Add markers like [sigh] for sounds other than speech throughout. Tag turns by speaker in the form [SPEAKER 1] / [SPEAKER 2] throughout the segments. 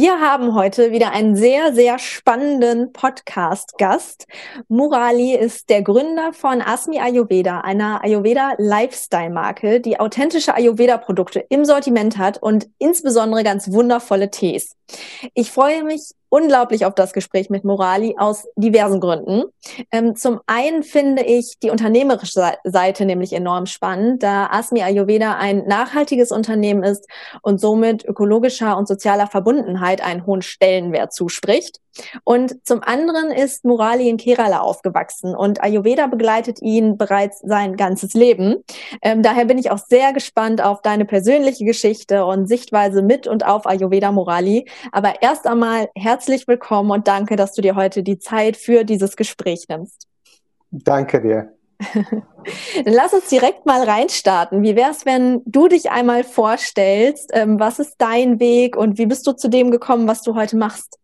[SPEAKER 1] Wir haben heute wieder einen sehr, sehr spannenden Podcast-Gast. Murali ist der Gründer von Asmi Ayurveda, einer Ayurveda-Lifestyle-Marke, die authentische Ayurveda-Produkte im Sortiment hat und insbesondere ganz wundervolle Tees. Ich freue mich unglaublich auf das Gespräch mit Morali aus diversen Gründen. Ähm, zum einen finde ich die unternehmerische Seite nämlich enorm spannend, da Asmi Ayurveda ein nachhaltiges Unternehmen ist und somit ökologischer und sozialer Verbundenheit einen hohen Stellenwert zuspricht. Und zum anderen ist Murali in Kerala aufgewachsen und Ayurveda begleitet ihn bereits sein ganzes Leben. Ähm, daher bin ich auch sehr gespannt auf deine persönliche Geschichte und Sichtweise mit und auf Ayurveda Murali. Aber erst einmal herzlich willkommen und danke, dass du dir heute die Zeit für dieses Gespräch nimmst.
[SPEAKER 2] Danke dir.
[SPEAKER 1] Dann [laughs] lass uns direkt mal reinstarten. Wie wäre es, wenn du dich einmal vorstellst? Ähm, was ist dein Weg und wie bist du zu dem gekommen, was du heute machst?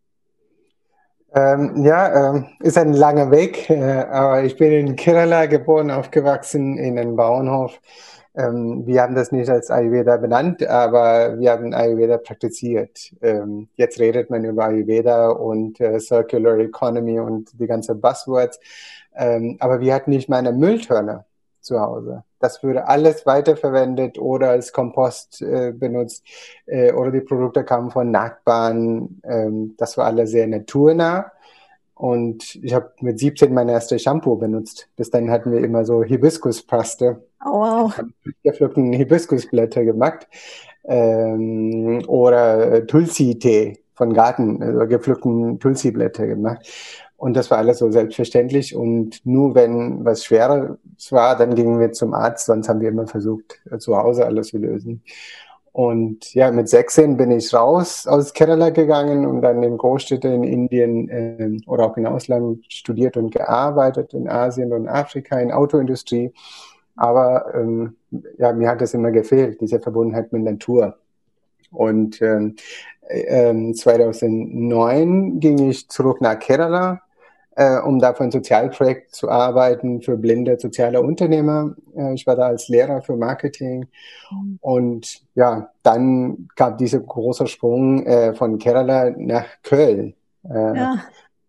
[SPEAKER 2] Ähm, ja, ähm, ist ein langer Weg, äh, aber ich bin in Kerala geboren, aufgewachsen in einem Bauernhof. Ähm, wir haben das nicht als Ayurveda benannt, aber wir haben Ayurveda praktiziert. Ähm, jetzt redet man über Ayurveda und äh, Circular Economy und die ganzen Buzzwords, ähm, aber wir hatten nicht mal eine Mülltonne zu Hause. Das würde alles weiterverwendet oder als Kompost äh, benutzt äh, oder die Produkte kamen von Nachbarn. Ähm, das war alles sehr naturnah. Und ich habe mit 17 mein erstes Shampoo benutzt. Bis dann hatten wir immer so Hibiskuspaste.
[SPEAKER 1] Oh, wow.
[SPEAKER 2] Gepflückten Hibiskusblätter gemacht. Ähm, oder Tulsi-Tee von Garten, also gepflückten Tulsi-Blätter gemacht. Und das war alles so selbstverständlich. Und nur wenn was Schweres war, dann gingen wir zum Arzt. Sonst haben wir immer versucht, äh, zu Hause alles zu lösen. Und ja, mit 16 bin ich raus aus Kerala gegangen und dann in Großstädte in Indien äh, oder auch in Ausland studiert und gearbeitet, in Asien und Afrika, in Autoindustrie. Aber ähm, ja, mir hat das immer gefehlt, diese Verbundenheit mit Natur. Und ähm, äh, 2009 ging ich zurück nach Kerala äh, um da für ein Sozialprojekt zu arbeiten für blinde soziale Unternehmer. Äh, ich war da als Lehrer für Marketing. Mhm. Und ja, dann gab dieser große Sprung äh, von Kerala nach Köln. Ja.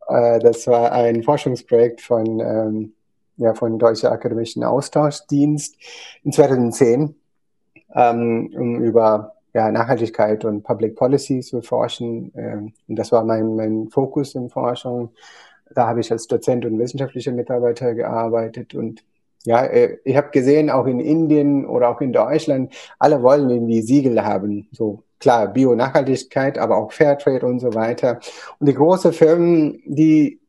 [SPEAKER 2] Äh, das war ein Forschungsprojekt von, ähm, ja, von Deutscher Akademischen Austauschdienst in 2010, ähm, um über ja, Nachhaltigkeit und Public Policy zu forschen. Ähm, und das war mein, mein Fokus in Forschung. Da habe ich als Dozent und wissenschaftlicher Mitarbeiter gearbeitet und ja, äh, ich habe gesehen, auch in Indien oder auch in Deutschland, alle wollen irgendwie Siegel haben. So klar, Bio-Nachhaltigkeit, aber auch Fairtrade und so weiter. Und die großen Firmen, die,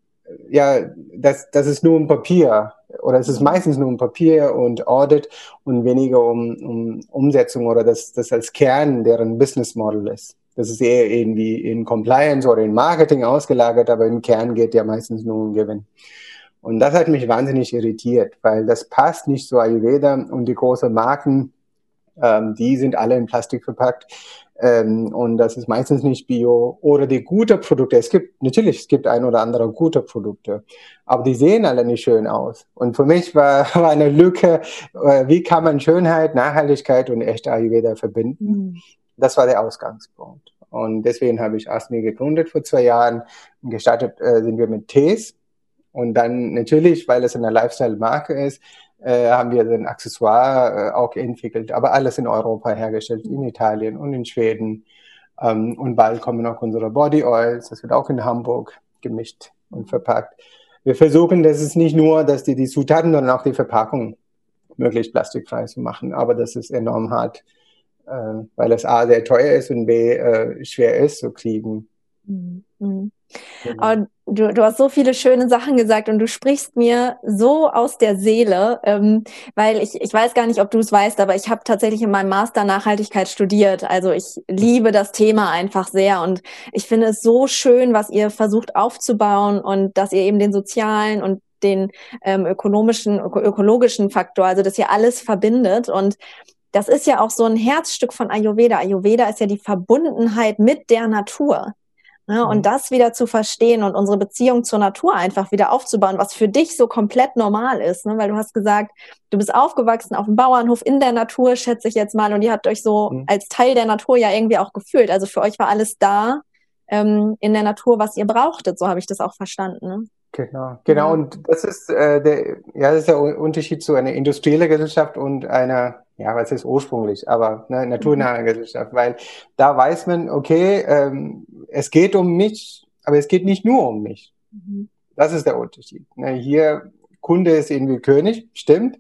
[SPEAKER 2] ja, das, das ist nur ein Papier oder es ist meistens nur ein Papier und Audit und weniger um, um Umsetzung oder das, das als Kern deren Business Model ist. Das ist eher irgendwie in Compliance oder in Marketing ausgelagert, aber im Kern geht ja meistens nur um Gewinn. Und das hat mich wahnsinnig irritiert, weil das passt nicht zu Ayurveda und die großen Marken, ähm, die sind alle in Plastik verpackt. Ähm, und das ist meistens nicht Bio oder die gute Produkte. Es gibt natürlich, es gibt ein oder andere gute Produkte, aber die sehen alle nicht schön aus. Und für mich war, [laughs] war eine Lücke, äh, wie kann man Schönheit, Nachhaltigkeit und echte Ayurveda verbinden? Mhm. Das war der Ausgangspunkt. Und deswegen habe ich Asmi gegründet vor zwei Jahren. Gestartet äh, sind wir mit Tees. Und dann natürlich, weil es eine Lifestyle-Marke ist, äh, haben wir ein Accessoire äh, auch entwickelt. Aber alles in Europa hergestellt, in Italien und in Schweden. Ähm, und bald kommen auch unsere Body Oils. Das wird auch in Hamburg gemischt und verpackt. Wir versuchen, dass es nicht nur, dass die, die Zutaten, sondern auch die Verpackung möglichst plastikfrei zu machen. Aber das ist enorm hart äh, weil es A sehr teuer ist und B äh, schwer ist zu kriegen. Mhm.
[SPEAKER 1] Genau. Aber du, du hast so viele schöne Sachen gesagt und du sprichst mir so aus der Seele, ähm, weil ich, ich weiß gar nicht, ob du es weißt, aber ich habe tatsächlich in meinem Master Nachhaltigkeit studiert. Also ich liebe das Thema einfach sehr und ich finde es so schön, was ihr versucht aufzubauen und dass ihr eben den sozialen und den ähm, ökonomischen, öko ökologischen Faktor, also das hier alles verbindet und das ist ja auch so ein Herzstück von Ayurveda. Ayurveda ist ja die Verbundenheit mit der Natur. Ne? Und mhm. das wieder zu verstehen und unsere Beziehung zur Natur einfach wieder aufzubauen, was für dich so komplett normal ist. Ne? Weil du hast gesagt, du bist aufgewachsen auf dem Bauernhof in der Natur, schätze ich jetzt mal, und ihr habt euch so mhm. als Teil der Natur ja irgendwie auch gefühlt. Also für euch war alles da ähm, in der Natur, was ihr brauchtet. So habe ich das auch verstanden. Ne?
[SPEAKER 2] Genau, genau. Und das ist äh, der, ja, das ist der Unterschied zu einer industriellen Gesellschaft und einer, ja, was ist ursprünglich, aber ne, naturnahe mhm. Gesellschaft, weil da weiß man, okay, ähm, es geht um mich, aber es geht nicht nur um mich. Mhm. Das ist der Unterschied. Ne, hier Kunde ist irgendwie König, stimmt.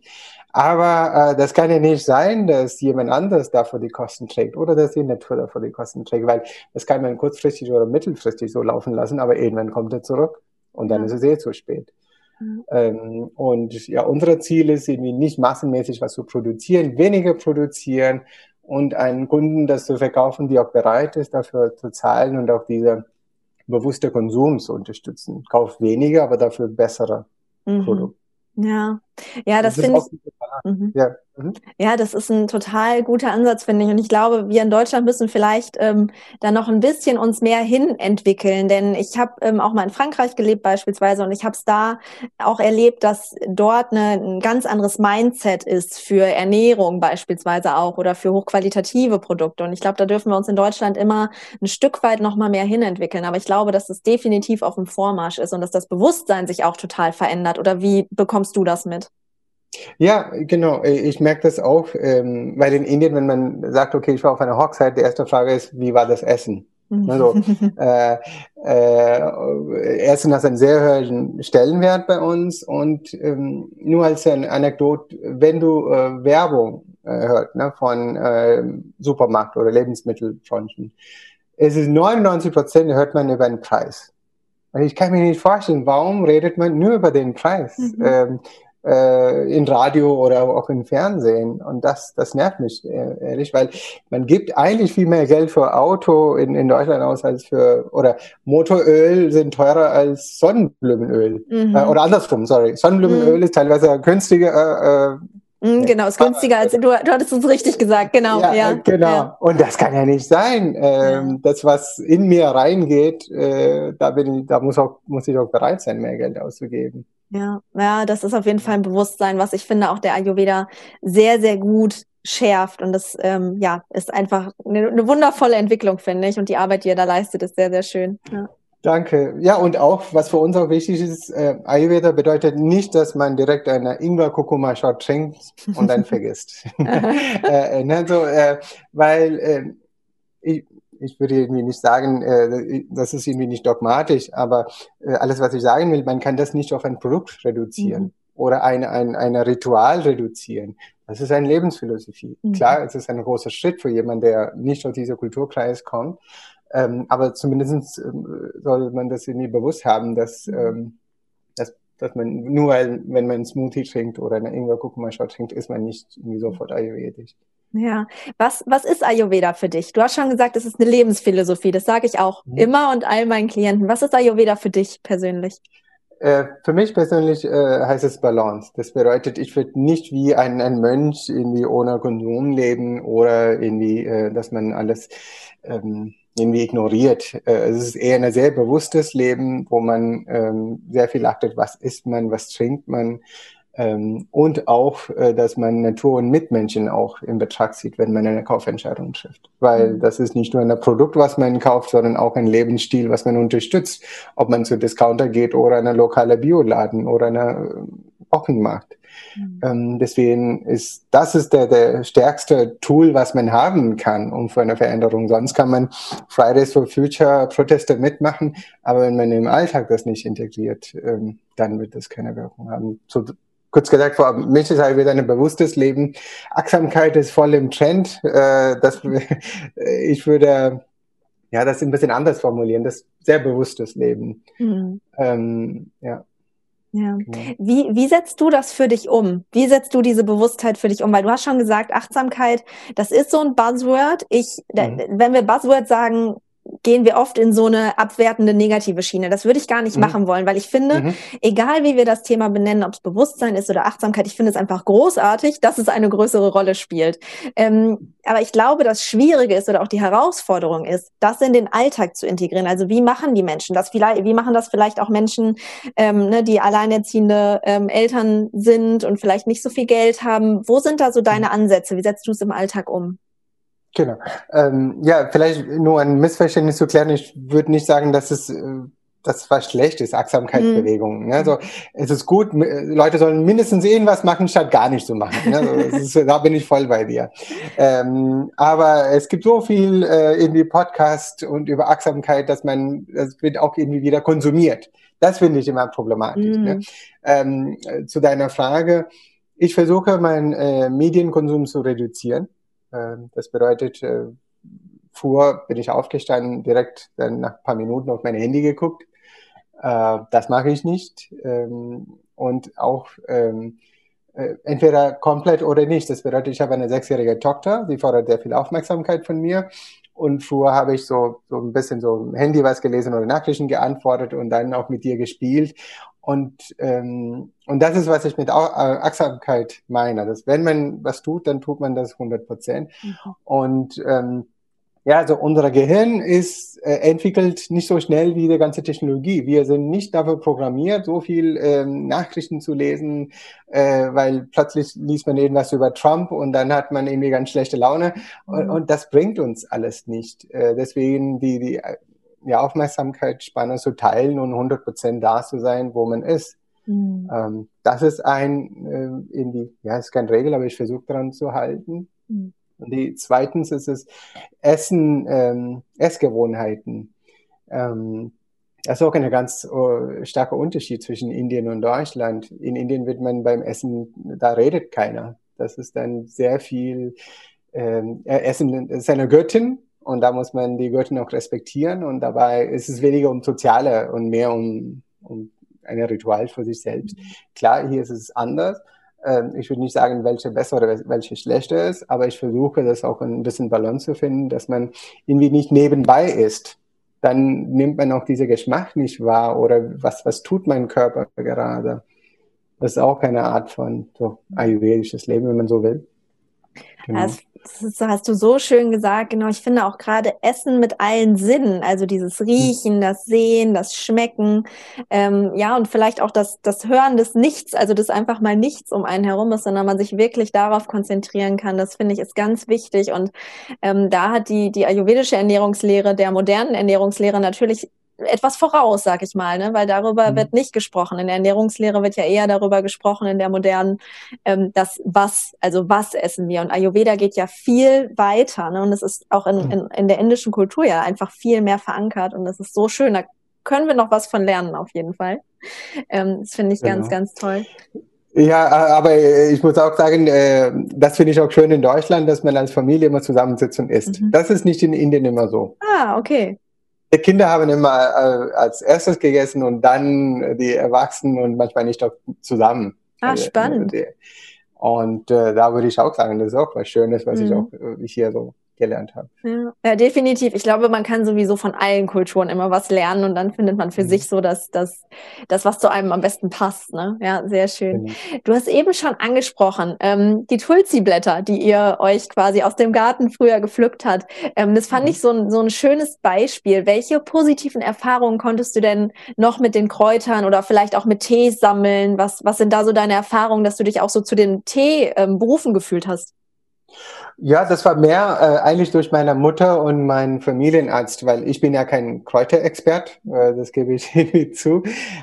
[SPEAKER 2] Aber äh, das kann ja nicht sein, dass jemand anderes dafür die Kosten trägt oder dass die Natur dafür die Kosten trägt, weil das kann man kurzfristig oder mittelfristig so laufen lassen, aber irgendwann kommt er zurück und dann ja. ist es eh zu spät. Mhm. Ähm, und ja, unser Ziel ist irgendwie nicht massenmäßig was zu produzieren, weniger produzieren und einen Kunden das zu verkaufen, die auch bereit ist, dafür zu zahlen und auch diese bewusste Konsum zu unterstützen. Kauf weniger, aber dafür bessere mhm. Produkte.
[SPEAKER 1] Ja, ja, das, das finde ich. Mhm. Ja. Mhm. ja, das ist ein total guter Ansatz, finde ich. Und ich glaube, wir in Deutschland müssen vielleicht ähm, da noch ein bisschen uns mehr hin entwickeln. Denn ich habe ähm, auch mal in Frankreich gelebt beispielsweise und ich habe es da auch erlebt, dass dort eine, ein ganz anderes Mindset ist für Ernährung beispielsweise auch oder für hochqualitative Produkte. Und ich glaube, da dürfen wir uns in Deutschland immer ein Stück weit noch mal mehr hinentwickeln. Aber ich glaube, dass es definitiv auf dem Vormarsch ist und dass das Bewusstsein sich auch total verändert. Oder wie bekommst du das mit?
[SPEAKER 2] Ja, genau. Ich merke das auch, ähm, weil in Indien, wenn man sagt, okay, ich war auf einer Hochzeit, die erste Frage ist, wie war das Essen? Also, äh, äh, Essen hat einen sehr hohen Stellenwert bei uns und ähm, nur als eine Anekdote, wenn du äh, Werbung äh, hört ne, von äh, Supermarkt oder Lebensmittelfronten, es ist 99 Prozent hört man über den Preis. Und ich kann mir nicht vorstellen, warum redet man nur über den Preis? Mhm. Ähm, äh, in Radio oder auch im Fernsehen. Und das, das nervt mich äh, ehrlich, weil man gibt eigentlich viel mehr Geld für Auto in, in Deutschland aus als für, oder Motoröl sind teurer als Sonnenblumenöl. Mhm. Äh, oder andersrum, sorry. Sonnenblumenöl mhm. ist teilweise günstiger, äh,
[SPEAKER 1] Mhm, genau, ist günstiger als du, du hattest uns richtig gesagt, genau.
[SPEAKER 2] Ja, ja genau. Ja. Und das kann ja nicht sein. Ähm, das, was in mir reingeht, äh, da bin ich, da muss auch, muss ich auch bereit sein, mehr Geld auszugeben.
[SPEAKER 1] Ja, ja, das ist auf jeden Fall ein Bewusstsein, was ich finde auch der Ayurveda sehr, sehr gut schärft. Und das ähm, ja, ist einfach eine, eine wundervolle Entwicklung, finde ich. Und die Arbeit, die ihr da leistet, ist sehr, sehr schön. Ja.
[SPEAKER 2] Danke. Ja, und auch, was für uns auch wichtig ist, äh, Ayurveda bedeutet nicht, dass man direkt eine Ingwer-Kurkuma-Shot trinkt und dann [laughs] vergisst. [laughs] [laughs] äh, ne, so, äh, weil äh, ich, ich würde irgendwie nicht sagen, äh, das ist irgendwie nicht dogmatisch, aber äh, alles, was ich sagen will, man kann das nicht auf ein Produkt reduzieren mhm. oder ein, ein, ein Ritual reduzieren. Das ist eine Lebensphilosophie. Mhm. Klar, es ist ein großer Schritt für jemanden, der nicht aus dieser Kulturkreis kommt, ähm, aber zumindest ähm, soll man das irgendwie bewusst haben, dass, mhm. ähm, dass, dass man nur, wenn man einen Smoothie trinkt oder eine Ingwer-Kurkuma-Shot trinkt, ist man nicht irgendwie sofort ayurvedisch.
[SPEAKER 1] Ja, was, was ist Ayurveda für dich? Du hast schon gesagt, es ist eine Lebensphilosophie. Das sage ich auch mhm. immer und all meinen Klienten. Was ist Ayurveda für dich persönlich?
[SPEAKER 2] Äh, für mich persönlich äh, heißt es Balance. Das bedeutet, ich würde nicht wie ein, ein Mönch irgendwie ohne Konsum leben oder irgendwie, äh, dass man alles ähm, irgendwie ignoriert. Äh, es ist eher ein sehr bewusstes Leben, wo man ähm, sehr viel achtet, was isst man, was trinkt man, ähm, und auch, äh, dass man Natur und Mitmenschen auch in Betracht zieht, wenn man eine Kaufentscheidung trifft. Weil mhm. das ist nicht nur ein Produkt, was man kauft, sondern auch ein Lebensstil, was man unterstützt. Ob man zu Discounter geht oder eine lokale Bioladen oder eine Wochenmarkt. Mhm. Ähm, deswegen ist das ist der, der stärkste Tool, was man haben kann, um für eine Veränderung. Sonst kann man Fridays for Future Proteste mitmachen, aber wenn man im Alltag das nicht integriert, ähm, dann wird das keine Wirkung haben. So, kurz gesagt, für mich ist halt wieder ein bewusstes Leben. Achtsamkeit ist voll im Trend. Äh, das, [laughs] ich würde ja das ein bisschen anders formulieren. Das sehr bewusstes Leben. Mhm. Ähm, ja.
[SPEAKER 1] Ja. Genau. Wie, wie setzt du das für dich um? Wie setzt du diese Bewusstheit für dich um? Weil du hast schon gesagt, Achtsamkeit, das ist so ein Buzzword. Ich, mhm. wenn wir Buzzword sagen, gehen wir oft in so eine abwertende negative Schiene. Das würde ich gar nicht mhm. machen wollen, weil ich finde, mhm. egal wie wir das Thema benennen, ob es Bewusstsein ist oder Achtsamkeit, ich finde es einfach großartig, dass es eine größere Rolle spielt. Ähm, aber ich glaube, das Schwierige ist oder auch die Herausforderung ist, das in den Alltag zu integrieren. Also wie machen die Menschen das? Vielleicht, wie machen das vielleicht auch Menschen, ähm, ne, die alleinerziehende ähm, Eltern sind und vielleicht nicht so viel Geld haben? Wo sind da so deine Ansätze? Wie setzt du es im Alltag um?
[SPEAKER 2] Genau. Ähm, ja, vielleicht nur ein Missverständnis zu klären. Ich würde nicht sagen, dass es äh, das was schlecht ist, Achtsamkeitsbewegung. Mhm. Ne? Also es ist gut, Leute sollen mindestens irgendwas machen, statt gar nicht zu machen. Ne? Also, ist, da bin ich voll bei dir. Ähm, aber es gibt so viel äh, irgendwie Podcast und über Achtsamkeit, dass man, das wird auch irgendwie wieder konsumiert. Das finde ich immer problematisch. Ne? Mhm. Ne? Ähm, zu deiner Frage, ich versuche meinen äh, Medienkonsum zu reduzieren. Ähm, das bedeutet, äh, Vor bin ich aufgestanden, direkt dann nach ein paar Minuten auf mein Handy geguckt. Äh, das mache ich nicht. Ähm, und auch ähm, äh, entweder komplett oder nicht. Das bedeutet, ich habe eine sechsjährige Tochter, die fordert sehr viel Aufmerksamkeit von mir. Und früher habe ich so, so ein bisschen so Handy was gelesen oder Nachrichten geantwortet und dann auch mit dir gespielt. Und, ähm, und das ist, was ich mit Achtsamkeit meine. Dass wenn man was tut, dann tut man das 100 Prozent. Mhm. Und ähm, ja, also unser Gehirn ist äh, entwickelt nicht so schnell wie die ganze Technologie. Wir sind nicht dafür programmiert, so viel ähm, Nachrichten zu lesen, äh, weil plötzlich liest man irgendwas über Trump und dann hat man irgendwie ganz schlechte Laune und, mhm. und das bringt uns alles nicht. Äh, deswegen die die die Aufmerksamkeitsspanne zu teilen und 100 Prozent da zu sein, wo man ist. Mhm. Ähm, das ist ein äh, irgendwie, ja, ist keine Regel, aber ich versuche daran zu halten. Mhm. Und die zweitens ist es Essen, ähm, Essgewohnheiten. Ähm, das ist auch ein ganz uh, starker Unterschied zwischen Indien und Deutschland. In Indien wird man beim Essen, da redet keiner. Das ist dann sehr viel ähm, Essen ist eine Göttin und da muss man die Göttin auch respektieren und dabei ist es weniger um soziale und mehr um, um ein Ritual für sich selbst. Klar, hier ist es anders ähm, ich würde nicht sagen, welche besser oder welche schlechter ist, aber ich versuche das auch ein bisschen Balance zu finden, dass man irgendwie nicht nebenbei ist. Dann nimmt man auch diese Geschmack nicht wahr oder was, was tut mein Körper gerade. Das ist auch keine Art von so ayurvedisches Leben, wenn man so will.
[SPEAKER 1] Genau. Das das hast du so schön gesagt. Genau, ich finde auch gerade Essen mit allen Sinnen, also dieses Riechen, das Sehen, das Schmecken, ähm, ja, und vielleicht auch das, das Hören des Nichts, also das einfach mal nichts um einen herum ist, sondern man sich wirklich darauf konzentrieren kann. Das finde ich ist ganz wichtig. Und ähm, da hat die, die ayurvedische Ernährungslehre der modernen Ernährungslehre natürlich etwas voraus, sag ich mal, ne? weil darüber mhm. wird nicht gesprochen. In der Ernährungslehre wird ja eher darüber gesprochen, in der modernen, ähm, das was, also was essen wir. Und Ayurveda geht ja viel weiter. Ne? Und es ist auch in, mhm. in, in der indischen Kultur ja einfach viel mehr verankert. Und das ist so schön. Da können wir noch was von lernen, auf jeden Fall. Ähm, das finde ich genau. ganz, ganz toll.
[SPEAKER 2] Ja, aber ich muss auch sagen, äh, das finde ich auch schön in Deutschland, dass man als Familie immer zusammensitzt und isst. Mhm. Das ist nicht in Indien immer so.
[SPEAKER 1] Ah, okay.
[SPEAKER 2] Die Kinder haben immer äh, als erstes gegessen und dann die Erwachsenen und manchmal nicht auch zusammen.
[SPEAKER 1] Ah, also, spannend.
[SPEAKER 2] Und äh, da würde ich auch sagen, das ist auch was Schönes, was mhm. ich auch äh, hier so gelernt habe.
[SPEAKER 1] Ja. ja, definitiv. Ich glaube, man kann sowieso von allen Kulturen immer was lernen und dann findet man für mhm. sich so das, das, das, was zu einem am besten passt. Ne? Ja, sehr schön. Mhm. Du hast eben schon angesprochen, ähm, die Tulsi-Blätter, die ihr euch quasi aus dem Garten früher gepflückt hat. Ähm, das fand mhm. ich so ein, so ein schönes Beispiel. Welche positiven Erfahrungen konntest du denn noch mit den Kräutern oder vielleicht auch mit Tee sammeln? Was, was sind da so deine Erfahrungen, dass du dich auch so zu den Tee ähm, berufen gefühlt hast?
[SPEAKER 2] Ja, das war mehr äh, eigentlich durch meine Mutter und meinen Familienarzt, weil ich bin ja kein Kräuterexpert, äh, das gebe ich [laughs] irgendwie zu.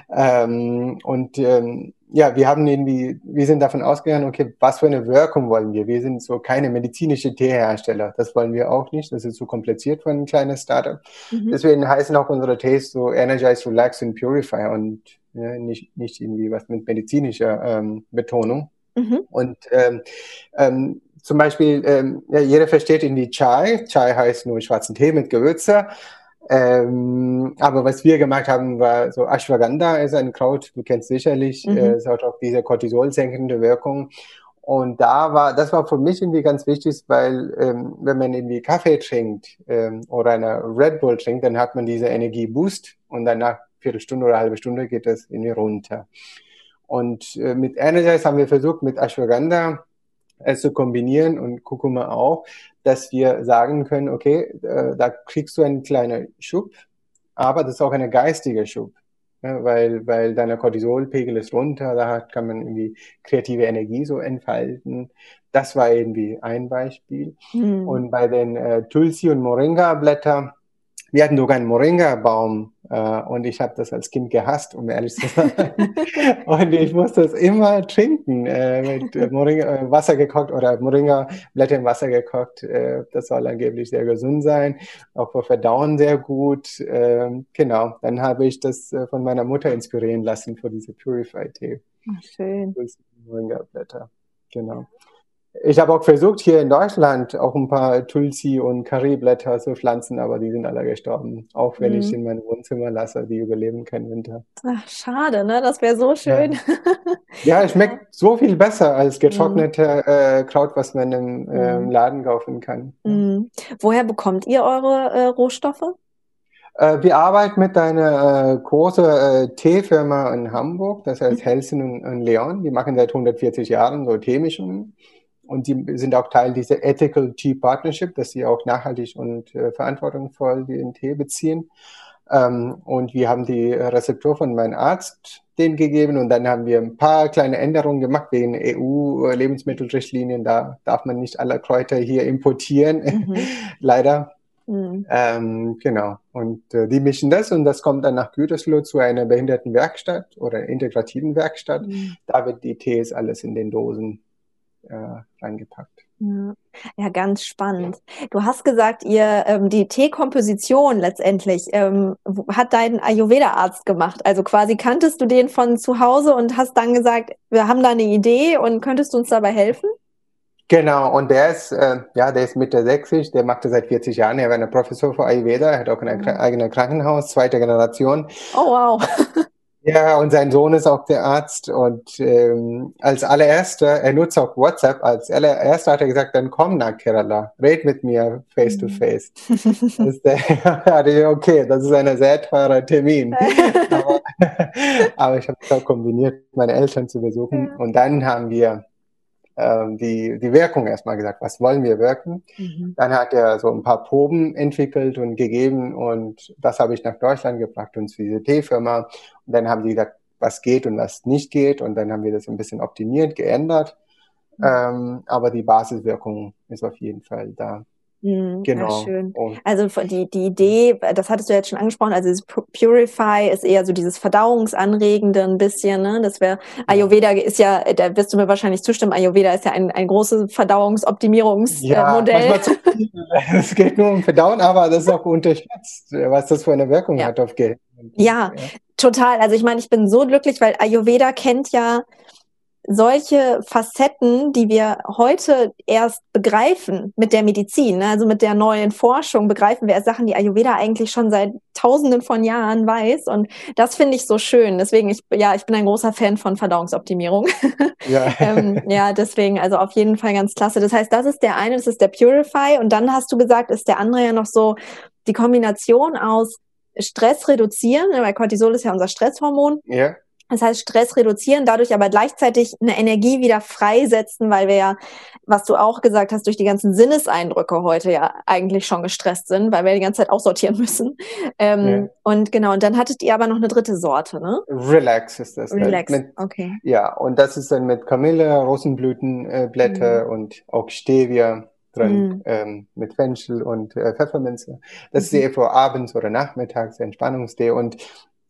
[SPEAKER 2] Ähm, und ähm, ja, wir haben irgendwie, wir sind davon ausgegangen, okay, was für eine Wirkung wollen wir? Wir sind so keine medizinische Teehersteller. Das wollen wir auch nicht. Das ist zu kompliziert für ein kleines Startup. Mhm. Deswegen heißen auch unsere Tees so Energize, Relax und Purify und ja, nicht, nicht irgendwie was mit medizinischer ähm, Betonung. Mhm. Und ähm, ähm, zum Beispiel, ähm, ja, jeder versteht in die Chai. Chai heißt nur schwarzen Tee mit Gewürze. Ähm, aber was wir gemacht haben, war so Ashwagandha ist ein Kraut, du kennst sicherlich, mhm. äh, es hat auch diese Cortisol senkende Wirkung. Und da war, das war für mich irgendwie ganz wichtig, weil ähm, wenn man irgendwie Kaffee trinkt ähm, oder eine Red Bull trinkt, dann hat man diese Energieboost und dann nach Viertelstunde oder halbe Stunde geht das irgendwie runter. Und äh, mit Energize haben wir versucht, mit Ashwagandha es zu kombinieren und Kurkuma auch, dass wir sagen können, okay, äh, da kriegst du einen kleinen Schub, aber das ist auch ein geistiger Schub ja, weil, weil deine Cortisolpegel ist runter, da kann man irgendwie kreative Energie so entfalten. Das war irgendwie ein Beispiel. Mhm. Und bei den äh, Tulsi und Moringa-Blätter, wir hatten sogar einen Moringa-Baum äh, und ich habe das als Kind gehasst, um ehrlich zu sein. [laughs] und ich musste es immer trinken, äh, mit Moringa, äh, Wasser gekocht oder Moringa-Blätter im Wasser gekocht. Äh, das soll angeblich sehr gesund sein, auch für Verdauen sehr gut. Äh, genau, dann habe ich das äh, von meiner Mutter inspirieren lassen für diese Purify-Tee.
[SPEAKER 1] Schön.
[SPEAKER 2] Moringa-Blätter, genau. Ich habe auch versucht, hier in Deutschland auch ein paar Tulsi und Curryblätter zu pflanzen, aber die sind alle gestorben. Auch wenn mhm. ich in meinem Wohnzimmer lasse, die überleben keinen Winter.
[SPEAKER 1] Ach, schade, ne? Das wäre so schön. [laughs]
[SPEAKER 2] Ja, ja schmeckt ja. so viel besser als getrocknete mhm. äh, Kraut, was man im äh, Laden kaufen kann.
[SPEAKER 1] Mhm. Woher bekommt ihr eure äh, Rohstoffe?
[SPEAKER 2] Äh, wir arbeiten mit einer äh, großen äh, Teefirma in Hamburg, das heißt mhm. Helsen und, und Leon. Die machen seit 140 Jahren so Teemischungen. Und die sind auch Teil dieser Ethical Tea Partnership, dass sie auch nachhaltig und äh, verantwortungsvoll den Tee beziehen. Ähm, und wir haben die Rezeptur von meinem Arzt den gegeben und dann haben wir ein paar kleine Änderungen gemacht wegen EU-Lebensmittelrichtlinien. Da darf man nicht alle Kräuter hier importieren, mhm. [laughs] leider. Mhm. Ähm, genau. Und äh, die mischen das und das kommt dann nach Gütersloh zu einer Behindertenwerkstatt oder integrativen Werkstatt. Mhm. Da wird die Tees alles in den Dosen äh, reingepackt.
[SPEAKER 1] Ja. ja, ganz spannend. Du hast gesagt, ihr ähm, die Teekomposition letztendlich ähm, hat dein Ayurveda-Arzt gemacht. Also quasi kanntest du den von zu Hause und hast dann gesagt, wir haben da eine Idee und könntest du uns dabei helfen?
[SPEAKER 2] Genau, und der ist, äh, ja, der ist Mitte 60, der macht das seit 40 Jahren. Er war ein Professor für Ayurveda, er hat auch ein mhm. eigenes Krankenhaus, zweite Generation.
[SPEAKER 1] Oh, wow. [laughs]
[SPEAKER 2] Ja, und sein Sohn ist auch der Arzt und ähm, als allererster, er nutzt auch WhatsApp, als allererster hat er gesagt, dann komm nach Kerala, red mit mir face to mhm. face. [laughs] der, [laughs] okay, das ist ein sehr teurer Termin. [laughs] aber, aber ich habe es auch kombiniert, meine Eltern zu besuchen und dann haben wir ähm, die, die Wirkung erstmal gesagt, was wollen wir wirken. Mhm. Dann hat er so ein paar Proben entwickelt und gegeben und das habe ich nach Deutschland gebracht und zu dieser Teefirma. Und dann haben die gesagt, was geht und was nicht geht und dann haben wir das ein bisschen optimiert, geändert. Mhm. Ähm, aber die Basiswirkung ist auf jeden Fall da.
[SPEAKER 1] Mhm, genau. Also die, die Idee, das hattest du jetzt schon angesprochen, also dieses Purify ist eher so dieses Verdauungsanregende ein bisschen, ne? Das wäre, Ayurveda ist ja, da wirst du mir wahrscheinlich zustimmen, Ayurveda ist ja ein, ein großes Verdauungsoptimierungsmodell. Ja, [laughs]
[SPEAKER 2] es geht nur um Verdauen, aber das ist auch unterschätzt, was das für eine Wirkung ja. hat auf Gehirn.
[SPEAKER 1] Ja, ja, total. Also ich meine, ich bin so glücklich, weil Ayurveda kennt ja solche Facetten, die wir heute erst begreifen mit der Medizin, ne? also mit der neuen Forschung, begreifen wir erst Sachen, die Ayurveda eigentlich schon seit Tausenden von Jahren weiß. Und das finde ich so schön. Deswegen, ich, ja, ich bin ein großer Fan von Verdauungsoptimierung. [laughs] Ja. ähm, ja, deswegen, also auf jeden Fall ganz klasse. Das heißt, das ist der eine, das ist der Purify. Und dann hast du gesagt, ist der andere ja noch so die Kombination aus Stress reduzieren, weil Cortisol ist ja unser Stresshormon. Ja das heißt, Stress reduzieren, dadurch aber gleichzeitig eine Energie wieder freisetzen, weil wir ja, was du auch gesagt hast, durch die ganzen Sinneseindrücke heute ja eigentlich schon gestresst sind, weil wir die ganze Zeit aussortieren müssen. Ähm, ja. Und genau, und dann hattet ihr aber noch eine dritte Sorte, ne?
[SPEAKER 2] Relax ist das.
[SPEAKER 1] Relax, mit, okay.
[SPEAKER 2] Ja, und das ist dann mit Kamille, Rosenblütenblätter mhm. und auch Stevia drin, mhm. ähm, mit Fenchel und äh, Pfefferminze. Das mhm. ist eher für abends oder nachmittags Entspannungstee und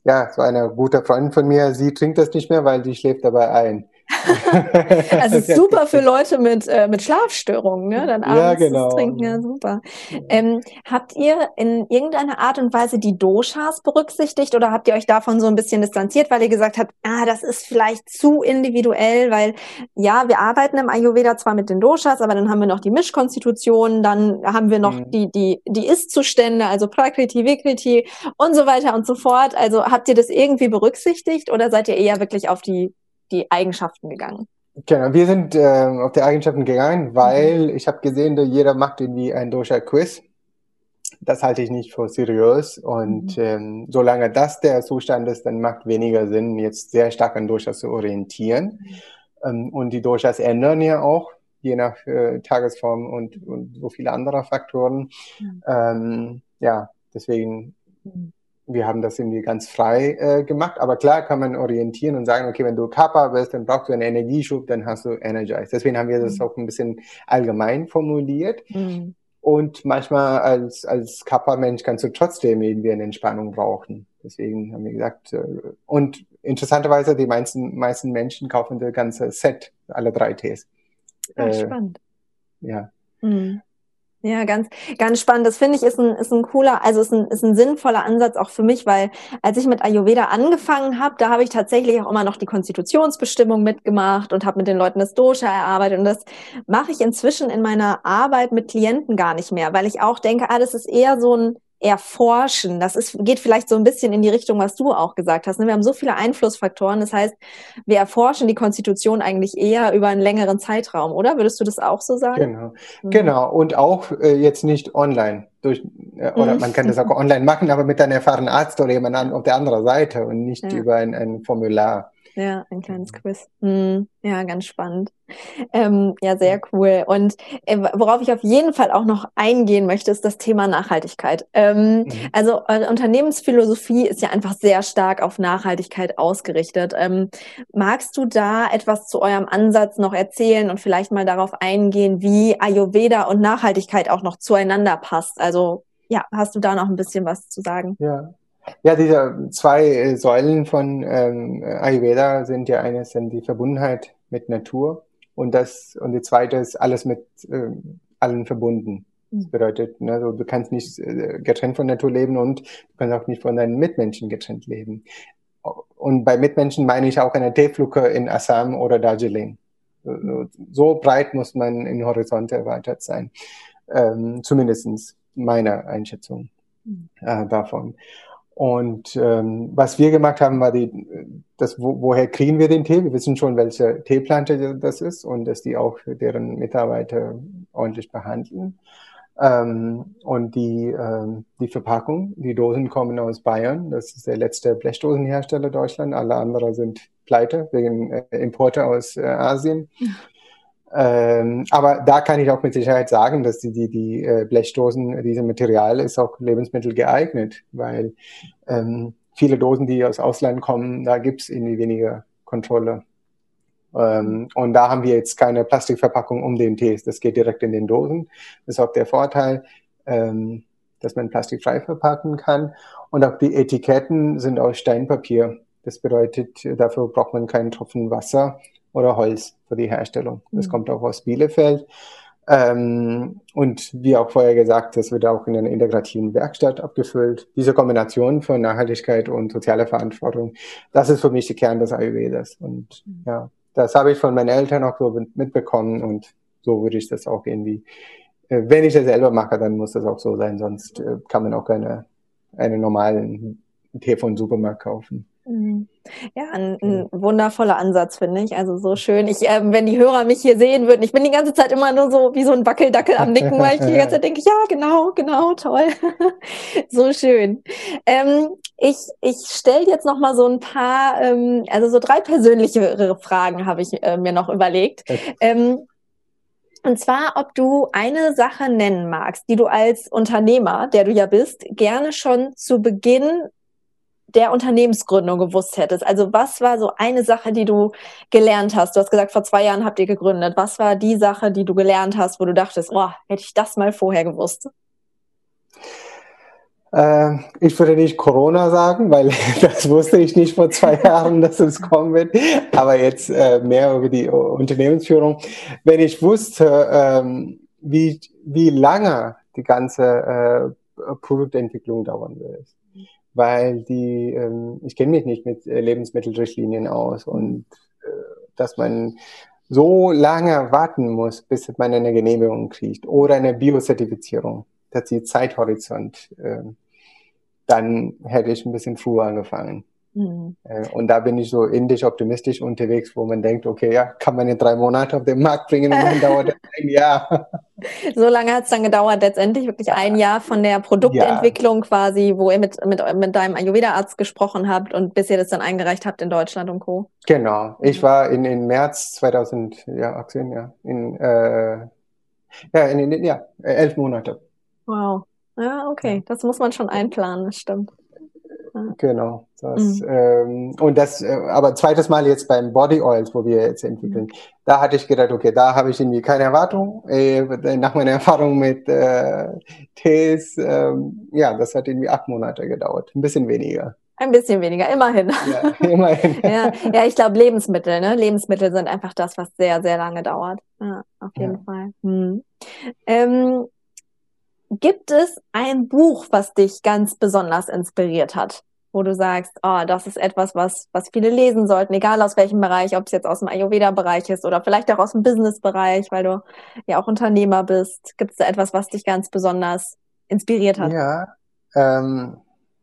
[SPEAKER 2] ja, so eine gute Freundin von mir, sie trinkt das nicht mehr, weil sie schläft dabei ein. [laughs]
[SPEAKER 1] also super für Leute mit, äh, mit Schlafstörungen, ne? Dann abends ja, genau. das trinken, ja super. Ähm, habt ihr in irgendeiner Art und Weise die Doshas berücksichtigt oder habt ihr euch davon so ein bisschen distanziert, weil ihr gesagt habt, ah, das ist vielleicht zu individuell, weil ja, wir arbeiten im Ayurveda zwar mit den Doshas, aber dann haben wir noch die Mischkonstitutionen, dann haben wir noch mhm. die, die, die Ist-Zustände, also Prakriti, Vikriti und so weiter und so fort. Also habt ihr das irgendwie berücksichtigt oder seid ihr eher wirklich auf die die Eigenschaften gegangen?
[SPEAKER 2] Genau, wir sind äh, auf die Eigenschaften gegangen, weil mhm. ich habe gesehen, dass jeder macht irgendwie ein Dosha-Quiz. Das halte ich nicht für seriös und mhm. ähm, solange das der Zustand ist, dann macht weniger Sinn, jetzt sehr stark an Doshas zu orientieren. Mhm. Ähm, und die Doshas ändern ja auch, je nach äh, Tagesform und, und so viele andere Faktoren. Mhm. Ähm, ja, deswegen mhm wir haben das irgendwie ganz frei äh, gemacht. Aber klar kann man orientieren und sagen, okay, wenn du Kappa bist, dann brauchst du einen Energieschub, dann hast du Energize. Deswegen haben wir das mhm. auch ein bisschen allgemein formuliert. Mhm. Und manchmal als, als Kappa-Mensch kannst du trotzdem irgendwie eine Entspannung brauchen. Deswegen haben wir gesagt, äh, und interessanterweise, die meisten, meisten Menschen kaufen das ganze Set, alle drei Tees.
[SPEAKER 1] Ah, äh, spannend.
[SPEAKER 2] Ja.
[SPEAKER 1] Mhm. Ja, ganz, ganz spannend. Das finde ich ist ein, ist ein cooler, also ist ein, ist ein sinnvoller Ansatz auch für mich, weil als ich mit Ayurveda angefangen habe, da habe ich tatsächlich auch immer noch die Konstitutionsbestimmung mitgemacht und habe mit den Leuten das Dosha erarbeitet. Und das mache ich inzwischen in meiner Arbeit mit Klienten gar nicht mehr, weil ich auch denke, ah, das ist eher so ein erforschen. Das ist, geht vielleicht so ein bisschen in die Richtung, was du auch gesagt hast. Ne? Wir haben so viele Einflussfaktoren. Das heißt, wir erforschen die Konstitution eigentlich eher über einen längeren Zeitraum, oder? Würdest du das auch so sagen?
[SPEAKER 2] Genau. Mhm. Genau. Und auch äh, jetzt nicht online. Durch, äh, oder mhm. man kann das auch online machen, aber mit einem erfahrenen Arzt oder jemand auf der anderen Seite und nicht ja. über ein, ein Formular.
[SPEAKER 1] Ja, ein kleines mhm. Quiz. Mhm. Ja, ganz spannend. Ähm, ja, sehr cool. Und äh, worauf ich auf jeden Fall auch noch eingehen möchte, ist das Thema Nachhaltigkeit. Ähm, mhm. Also eure Unternehmensphilosophie ist ja einfach sehr stark auf Nachhaltigkeit ausgerichtet. Ähm, magst du da etwas zu eurem Ansatz noch erzählen und vielleicht mal darauf eingehen, wie Ayurveda und Nachhaltigkeit auch noch zueinander passt? Also ja, hast du da noch ein bisschen was zu sagen?
[SPEAKER 2] Ja, ja, diese zwei äh, Säulen von ähm, Ayurveda sind ja eines sind die Verbundenheit mit Natur und das und die zweite ist alles mit äh, allen verbunden. Das mhm. bedeutet, ne, also du kannst nicht äh, getrennt von Natur leben und du kannst auch nicht von deinen Mitmenschen getrennt leben. Und bei Mitmenschen meine ich auch eine Teefluke in Assam oder Darjeeling. So breit muss man in Horizont erweitert sein. Ähm, zumindestens meiner Einschätzung mhm. äh, davon. Und ähm, was wir gemacht haben, war die, das, wo, woher kriegen wir den Tee? Wir wissen schon, welche Teeplante das ist und dass die auch deren Mitarbeiter ordentlich behandeln. Ähm, und die, ähm, die Verpackung, die Dosen kommen aus Bayern. Das ist der letzte Blechdosenhersteller Deutschland. Alle anderen sind pleite wegen äh, Importe aus äh, Asien. Ähm, aber da kann ich auch mit Sicherheit sagen, dass die, die, die äh, Blechdosen, dieses Material ist auch Lebensmittel geeignet, weil ähm, viele Dosen, die aus Ausland kommen, da gibt's irgendwie weniger Kontrolle. Ähm, und da haben wir jetzt keine Plastikverpackung um den Tee. Das geht direkt in den Dosen. Das ist auch der Vorteil, ähm, dass man plastikfrei verpacken kann. Und auch die Etiketten sind aus Steinpapier. Das bedeutet, dafür braucht man keinen Tropfen Wasser oder Holz für die Herstellung. Das mhm. kommt auch aus Bielefeld. Ähm, und wie auch vorher gesagt, das wird auch in einer integrativen Werkstatt abgefüllt. Diese Kombination von Nachhaltigkeit und sozialer Verantwortung, das ist für mich der Kern des Ayurvedas. Und mhm. ja, das habe ich von meinen Eltern auch so mitbekommen und so würde ich das auch irgendwie, äh, wenn ich das selber mache, dann muss das auch so sein, sonst äh, kann man auch keine, einen normalen Tee von Supermarkt kaufen.
[SPEAKER 1] Mhm. Ja, ein, ein wundervoller Ansatz, finde ich. Also so schön. Ich, äh, wenn die Hörer mich hier sehen würden, ich bin die ganze Zeit immer nur so wie so ein Wackeldackel am Nicken, weil ich die [laughs] ganze Zeit denke, ja, genau, genau, toll. [laughs] so schön. Ähm, ich ich stelle jetzt noch mal so ein paar, ähm, also so drei persönlichere Fragen habe ich äh, mir noch überlegt. Ähm, und zwar, ob du eine Sache nennen magst, die du als Unternehmer, der du ja bist, gerne schon zu Beginn der Unternehmensgründung gewusst hättest? Also was war so eine Sache, die du gelernt hast? Du hast gesagt, vor zwei Jahren habt ihr gegründet. Was war die Sache, die du gelernt hast, wo du dachtest, oh, hätte ich das mal vorher gewusst?
[SPEAKER 2] Äh, ich würde nicht Corona sagen, weil [laughs] das wusste ich nicht vor zwei [laughs] Jahren, dass es kommen wird. Aber jetzt äh, mehr über die Unternehmensführung. Wenn ich wusste, ähm, wie, wie lange die ganze äh, Produktentwicklung dauern wird weil die, ähm, ich kenne mich nicht mit äh, Lebensmittelrichtlinien aus und äh, dass man so lange warten muss, bis man eine Genehmigung kriegt oder eine Biozertifizierung, dass die Zeithorizont, äh, dann hätte ich ein bisschen früher angefangen. Mhm. Äh, und da bin ich so indisch optimistisch unterwegs, wo man denkt, okay, ja, kann man in drei Monate auf den Markt bringen und dann dauert es ein Jahr. [laughs]
[SPEAKER 1] So lange hat es dann gedauert, letztendlich wirklich ein Jahr von der Produktentwicklung ja. quasi, wo ihr mit, mit, mit deinem Ayurveda-Arzt gesprochen habt und bis ihr das dann eingereicht habt in Deutschland und Co.
[SPEAKER 2] Genau. Ich mhm. war in, in März 2018, ja, in, äh, ja, in, in ja, elf Monate.
[SPEAKER 1] Wow. Ja, okay. Das muss man schon einplanen, das stimmt.
[SPEAKER 2] Genau. Das, mhm. ähm, und das, äh, aber zweites Mal jetzt beim Body Oils, wo wir jetzt entwickeln, mhm. da hatte ich gedacht, okay, da habe ich irgendwie keine Erwartung. Äh, nach meiner Erfahrung mit äh, Tees, ähm, ja, das hat irgendwie acht Monate gedauert, ein bisschen weniger.
[SPEAKER 1] Ein bisschen weniger, immerhin. Ja, [laughs] immerhin. ja, ja, ich glaube Lebensmittel, ne? Lebensmittel sind einfach das, was sehr, sehr lange dauert. Ja, auf jeden ja. Fall. Hm. Ähm, Gibt es ein Buch, was dich ganz besonders inspiriert hat? Wo du sagst, oh, das ist etwas, was, was viele lesen sollten, egal aus welchem Bereich, ob es jetzt aus dem Ayurveda-Bereich ist oder vielleicht auch aus dem Business-Bereich, weil du ja auch Unternehmer bist. Gibt es da etwas, was dich ganz besonders inspiriert hat?
[SPEAKER 2] Ja, ähm,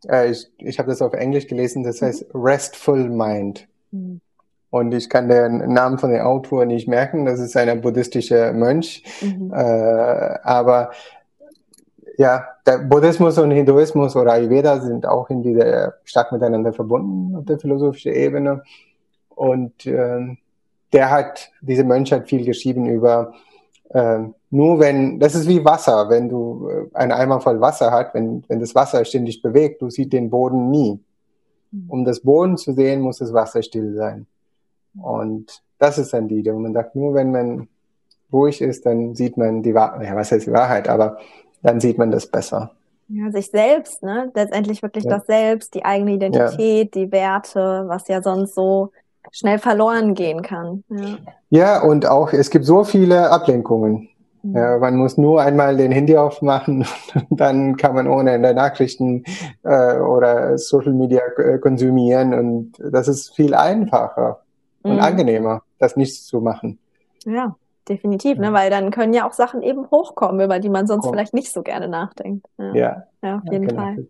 [SPEAKER 2] äh, ich, ich habe das auf Englisch gelesen, das heißt mhm. Restful Mind. Mhm. Und ich kann den Namen von dem Autor nicht merken, das ist ein buddhistischer Mönch. Mhm. Äh, aber ja, der Buddhismus und Hinduismus oder Ayurveda sind auch in dieser stark miteinander verbunden auf der philosophischen Ebene. Und äh, der hat, diese Mönch hat viel geschrieben über äh, nur wenn, das ist wie Wasser, wenn du äh, einen Eimer voll Wasser hast, wenn, wenn das Wasser ständig bewegt, du siehst den Boden nie. Mhm. Um das Boden zu sehen, muss das Wasser still sein. Und das ist dann die Idee. Und man sagt, nur wenn man ruhig ist, dann sieht man die Wahrheit, ja, was heißt die Wahrheit, aber dann sieht man das besser.
[SPEAKER 1] Ja, sich selbst, ne? Letztendlich wirklich ja. das Selbst, die eigene Identität, ja. die Werte, was ja sonst so schnell verloren gehen kann.
[SPEAKER 2] Ja, ja und auch, es gibt so viele Ablenkungen. Mhm. Ja, man muss nur einmal den Handy aufmachen, [laughs] dann kann man ohne in der Nachrichten äh, oder Social Media äh, konsumieren und das ist viel einfacher mhm. und angenehmer, das nicht zu machen.
[SPEAKER 1] Ja, definitiv, ne? weil dann können ja auch Sachen eben hochkommen, über die man sonst oh. vielleicht nicht so gerne nachdenkt. Ja, ja. ja auf jeden genau. Fall.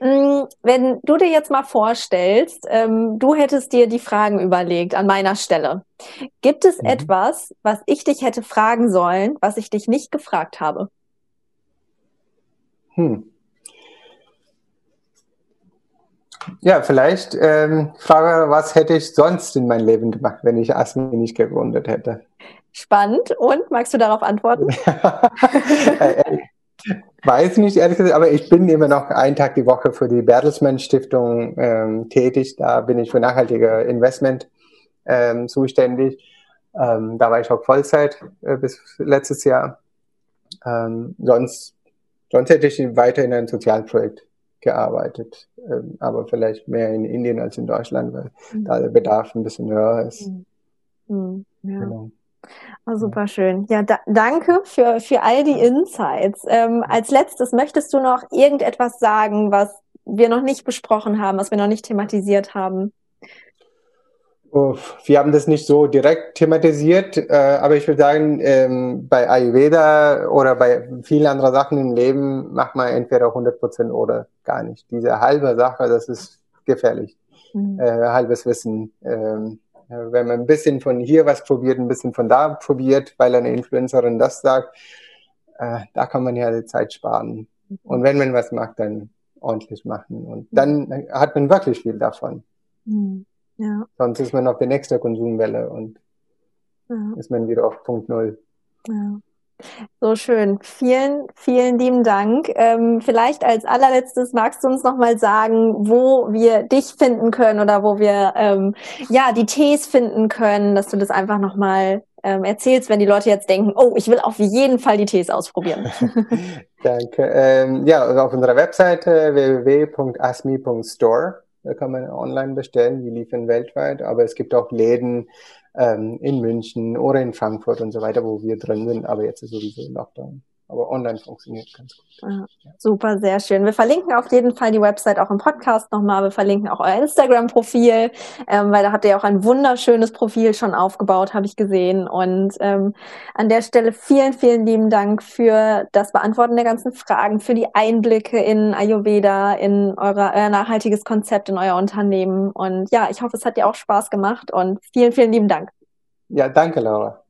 [SPEAKER 1] Mm, wenn du dir jetzt mal vorstellst, ähm, du hättest dir die Fragen überlegt an meiner Stelle. Gibt es mhm. etwas, was ich dich hätte fragen sollen, was ich dich nicht gefragt habe? Hm.
[SPEAKER 2] Ja, vielleicht ähm, frage, was hätte ich sonst in meinem Leben gemacht, wenn ich Asmi nicht gegründet hätte?
[SPEAKER 1] Spannend. Und magst du darauf antworten? [laughs]
[SPEAKER 2] Weiß nicht, ehrlich gesagt, aber ich bin immer noch einen Tag die Woche für die Bertelsmann Stiftung ähm, tätig. Da bin ich für nachhaltige Investment ähm, zuständig. Ähm, da war ich auch Vollzeit äh, bis letztes Jahr. Ähm, sonst, sonst hätte ich weiter in einem Sozialprojekt gearbeitet, ähm, aber vielleicht mehr in Indien als in Deutschland, weil mhm. da der Bedarf ein bisschen höher ist. Mhm.
[SPEAKER 1] Mhm. Ja. Genau. Oh, super schön. Ja, da, danke für, für all die Insights. Ähm, als letztes möchtest du noch irgendetwas sagen, was wir noch nicht besprochen haben, was wir noch nicht thematisiert haben?
[SPEAKER 2] Wir haben das nicht so direkt thematisiert, äh, aber ich würde sagen, ähm, bei Ayurveda oder bei vielen anderen Sachen im Leben macht man entweder 100% oder gar nicht. Diese halbe Sache, das ist gefährlich. Mhm. Äh, halbes Wissen. Ähm, wenn man ein bisschen von hier was probiert, ein bisschen von da probiert, weil eine Influencerin das sagt, äh, da kann man ja die Zeit sparen. Und wenn man was macht, dann ordentlich machen. Und dann hat man wirklich viel davon. Mhm. Ja. Sonst ist man auf der nächsten Konsumwelle und ja. ist man wieder auf Punkt Null.
[SPEAKER 1] Ja. So schön. Vielen, vielen lieben Dank. Ähm, vielleicht als allerletztes magst du uns nochmal sagen, wo wir dich finden können oder wo wir ähm, ja die Tees finden können, dass du das einfach nochmal ähm, erzählst, wenn die Leute jetzt denken, oh, ich will auf jeden Fall die Tees ausprobieren. [laughs] [laughs]
[SPEAKER 2] Danke. Ähm, ja, also auf unserer Webseite www.asmi.store kann man online bestellen, die liefern weltweit, aber es gibt auch Läden, ähm, in München oder in Frankfurt und so weiter, wo wir drin sind, aber jetzt ist sowieso Lockdown. Aber online funktioniert ganz gut.
[SPEAKER 1] Ja, super, sehr schön. Wir verlinken auf jeden Fall die Website auch im Podcast nochmal. Wir verlinken auch euer Instagram-Profil, ähm, weil da habt ihr auch ein wunderschönes Profil schon aufgebaut, habe ich gesehen. Und ähm, an der Stelle vielen, vielen lieben Dank für das Beantworten der ganzen Fragen, für die Einblicke in Ayurveda, in euer, euer nachhaltiges Konzept, in euer Unternehmen. Und ja, ich hoffe, es hat dir auch Spaß gemacht und vielen, vielen lieben Dank.
[SPEAKER 2] Ja, danke, Laura.